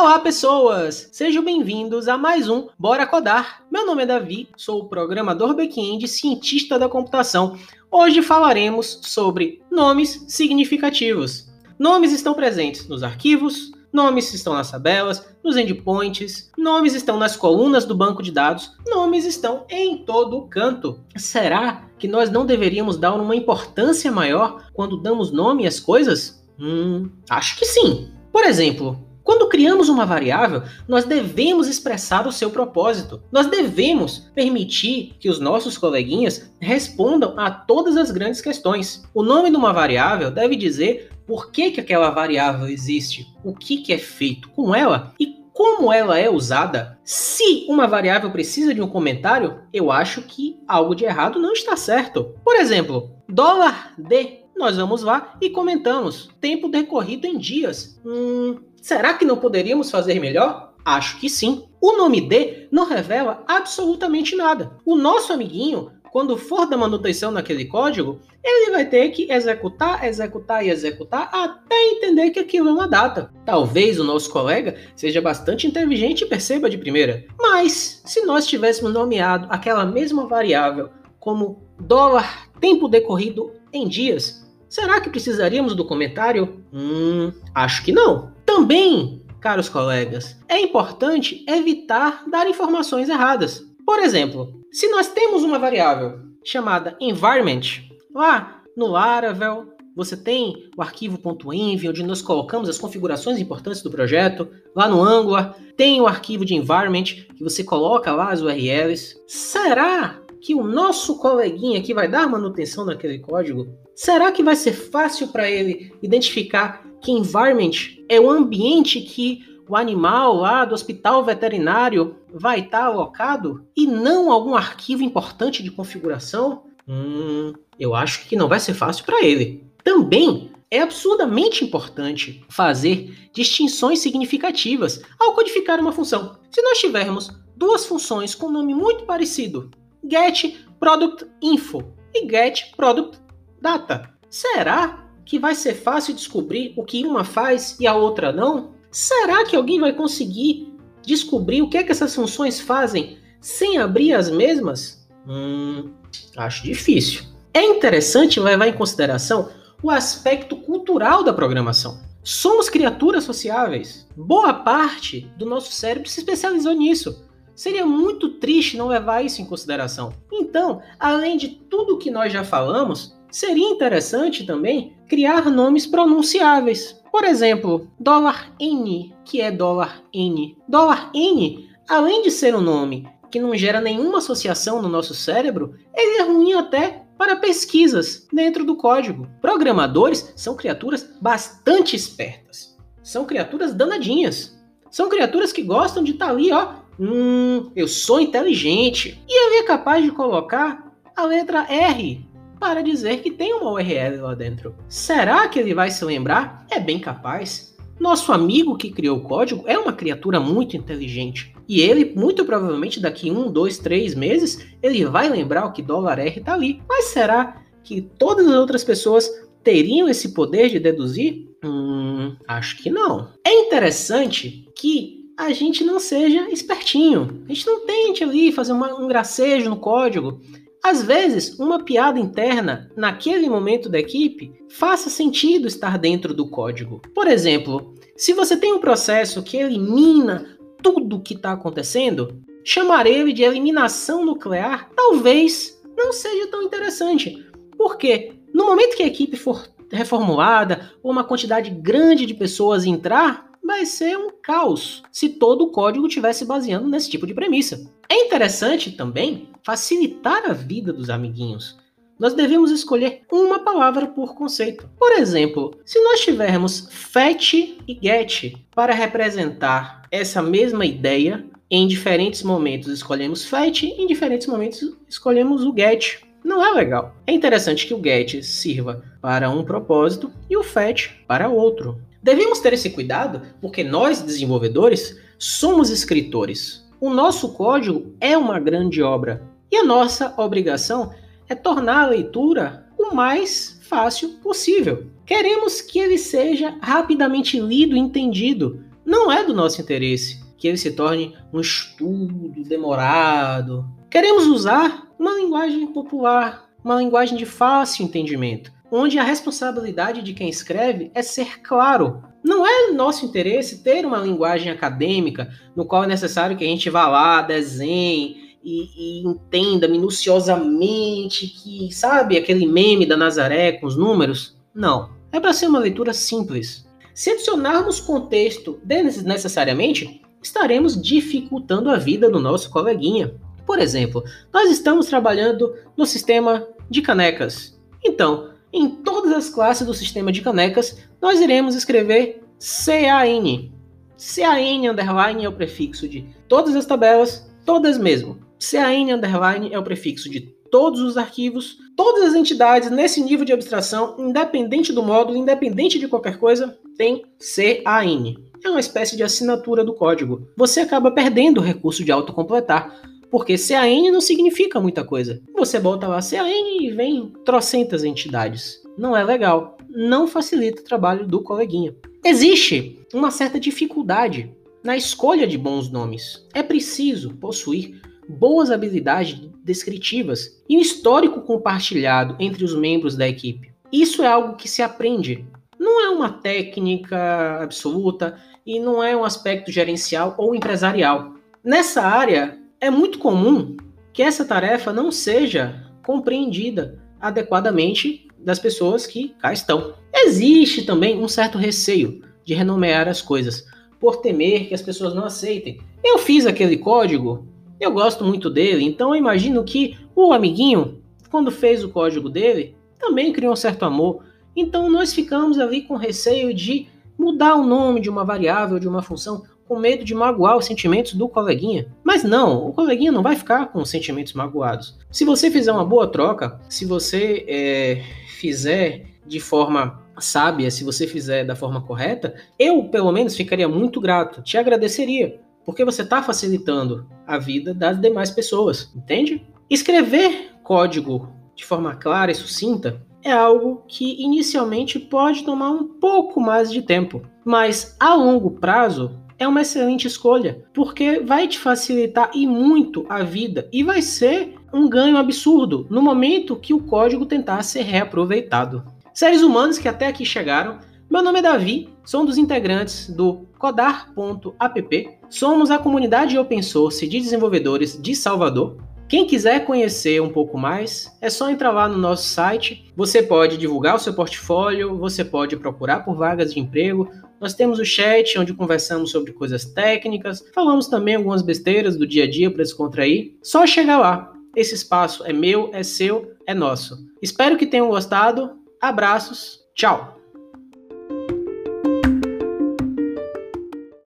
Olá, pessoas! Sejam bem-vindos a mais um Bora Codar. Meu nome é Davi, sou o programador back-end cientista da computação. Hoje falaremos sobre nomes significativos. Nomes estão presentes nos arquivos, nomes estão nas tabelas, nos endpoints, nomes estão nas colunas do banco de dados, nomes estão em todo canto. Será que nós não deveríamos dar uma importância maior quando damos nome às coisas? Hum, acho que sim. Por exemplo, quando criamos uma variável, nós devemos expressar o seu propósito. Nós devemos permitir que os nossos coleguinhas respondam a todas as grandes questões. O nome de uma variável deve dizer por que, que aquela variável existe, o que, que é feito com ela e como ela é usada. Se uma variável precisa de um comentário, eu acho que algo de errado não está certo. Por exemplo, dólar D. Nós vamos lá e comentamos. Tempo decorrido em dias. Hum, Será que não poderíamos fazer melhor? Acho que sim. O nome D não revela absolutamente nada. O nosso amiguinho, quando for da manutenção naquele código, ele vai ter que executar, executar e executar até entender que aquilo é uma data. Talvez o nosso colega seja bastante inteligente e perceba de primeira. Mas, se nós tivéssemos nomeado aquela mesma variável como dólar tempo decorrido em dias, será que precisaríamos do comentário? Hum, acho que não. Também, caros colegas, é importante evitar dar informações erradas. Por exemplo, se nós temos uma variável chamada environment, lá no Laravel, você tem o arquivo .env, onde nós colocamos as configurações importantes do projeto. Lá no Angular, tem o arquivo de environment, que você coloca lá as URLs. Será que o nosso coleguinha que vai dar manutenção naquele código, será que vai ser fácil para ele identificar que environment é o ambiente que o animal lá do hospital veterinário vai estar tá alocado e não algum arquivo importante de configuração? Hum, eu acho que não vai ser fácil para ele. Também é absurdamente importante fazer distinções significativas ao codificar uma função. Se nós tivermos duas funções com nome muito parecido, get product info e get product data. Será que vai ser fácil descobrir o que uma faz e a outra não? Será que alguém vai conseguir descobrir o que é que essas funções fazem sem abrir as mesmas? Hum, acho difícil. É interessante levar em consideração o aspecto cultural da programação. Somos criaturas sociáveis. Boa parte do nosso cérebro se especializou nisso. Seria muito triste não levar isso em consideração. Então, além de tudo que nós já falamos, seria interessante também criar nomes pronunciáveis. Por exemplo, dólar N, que é dólar N. Dólar N, além de ser um nome que não gera nenhuma associação no nosso cérebro, ele é ruim até para pesquisas dentro do código. Programadores são criaturas bastante espertas. São criaturas danadinhas. São criaturas que gostam de estar tá ali, ó, Hum, eu sou inteligente. E ele é capaz de colocar a letra R para dizer que tem uma URL lá dentro. Será que ele vai se lembrar? É bem capaz. Nosso amigo que criou o código é uma criatura muito inteligente. E ele, muito provavelmente, daqui um, dois, três meses, ele vai lembrar o que dólar R está ali. Mas será que todas as outras pessoas teriam esse poder de deduzir? Hum, acho que não. É interessante que a gente não seja espertinho. A gente não tente ali fazer uma, um gracejo no código. Às vezes, uma piada interna naquele momento da equipe faça sentido estar dentro do código. Por exemplo, se você tem um processo que elimina tudo o que está acontecendo, chamar ele de eliminação nuclear talvez não seja tão interessante. Porque no momento que a equipe for reformulada ou uma quantidade grande de pessoas entrar, vai ser um caos se todo o código tivesse baseando nesse tipo de premissa. É interessante também facilitar a vida dos amiguinhos. Nós devemos escolher uma palavra por conceito. Por exemplo, se nós tivermos fetch e get para representar essa mesma ideia, em diferentes momentos escolhemos fetch, em diferentes momentos escolhemos o get. Não é legal. É interessante que o get sirva para um propósito e o fetch para outro. Devemos ter esse cuidado porque nós, desenvolvedores, somos escritores. O nosso código é uma grande obra e a nossa obrigação é tornar a leitura o mais fácil possível. Queremos que ele seja rapidamente lido e entendido, Não é do nosso interesse que ele se torne um estudo demorado. Queremos usar uma linguagem popular, uma linguagem de fácil entendimento, onde a responsabilidade de quem escreve é ser claro. Não é nosso interesse ter uma linguagem acadêmica no qual é necessário que a gente vá lá, desenhe e, e entenda minuciosamente que, sabe, aquele meme da Nazaré com os números. Não. É para ser uma leitura simples. Se adicionarmos contexto desnecessariamente, estaremos dificultando a vida do nosso coleguinha. Por exemplo, nós estamos trabalhando no sistema de canecas. Então, em todas as classes do sistema de canecas, nós iremos escrever CAN. CAN underline é o prefixo de todas as tabelas, todas mesmo. CAN underline é o prefixo de todos os arquivos, todas as entidades nesse nível de abstração, independente do módulo, independente de qualquer coisa, tem CAN. É uma espécie de assinatura do código. Você acaba perdendo o recurso de autocompletar, porque CAN não significa muita coisa. Você bota lá CAN e vem trocentas entidades. Não é legal. Não facilita o trabalho do coleguinha. Existe uma certa dificuldade na escolha de bons nomes. É preciso possuir boas habilidades descritivas e um histórico compartilhado entre os membros da equipe. Isso é algo que se aprende. Não é uma técnica absoluta e não é um aspecto gerencial ou empresarial. Nessa área, é muito comum que essa tarefa não seja compreendida adequadamente das pessoas que cá estão. Existe também um certo receio de renomear as coisas, por temer que as pessoas não aceitem. Eu fiz aquele código, eu gosto muito dele, então eu imagino que o amiguinho, quando fez o código dele, também criou um certo amor. Então nós ficamos ali com receio de mudar o nome de uma variável, de uma função, com medo de magoar os sentimentos do coleguinha. Mas não, o coleguinha não vai ficar com os sentimentos magoados. Se você fizer uma boa troca, se você é, fizer de forma sábia, se você fizer da forma correta, eu, pelo menos, ficaria muito grato, te agradeceria, porque você está facilitando a vida das demais pessoas, entende? Escrever código de forma clara e sucinta é algo que inicialmente pode tomar um pouco mais de tempo, mas a longo prazo é uma excelente escolha, porque vai te facilitar e muito a vida e vai ser um ganho absurdo no momento que o código tentar ser reaproveitado. Seres humanos que até aqui chegaram, meu nome é Davi, sou um dos integrantes do codar.app. Somos a comunidade open source de desenvolvedores de Salvador. Quem quiser conhecer um pouco mais, é só entrar lá no nosso site. Você pode divulgar o seu portfólio, você pode procurar por vagas de emprego, nós temos o chat, onde conversamos sobre coisas técnicas, falamos também algumas besteiras do dia a dia para descontrair. Só chegar lá. Esse espaço é meu, é seu, é nosso. Espero que tenham gostado. Abraços. Tchau.